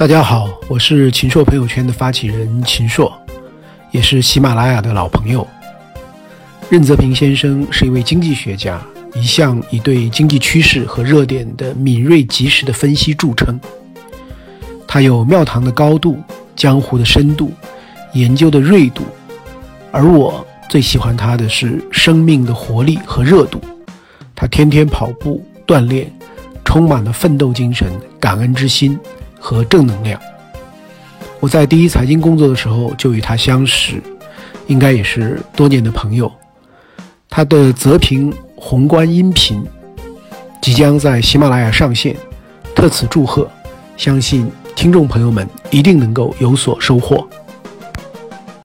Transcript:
大家好，我是秦朔朋友圈的发起人秦朔，也是喜马拉雅的老朋友。任泽平先生是一位经济学家，一向以对经济趋势和热点的敏锐及时的分析著称。他有庙堂的高度、江湖的深度、研究的锐度，而我最喜欢他的是生命的活力和热度。他天天跑步锻炼，充满了奋斗精神、感恩之心。和正能量。我在第一财经工作的时候就与他相识，应该也是多年的朋友。他的泽平宏观音频即将在喜马拉雅上线，特此祝贺，相信听众朋友们一定能够有所收获。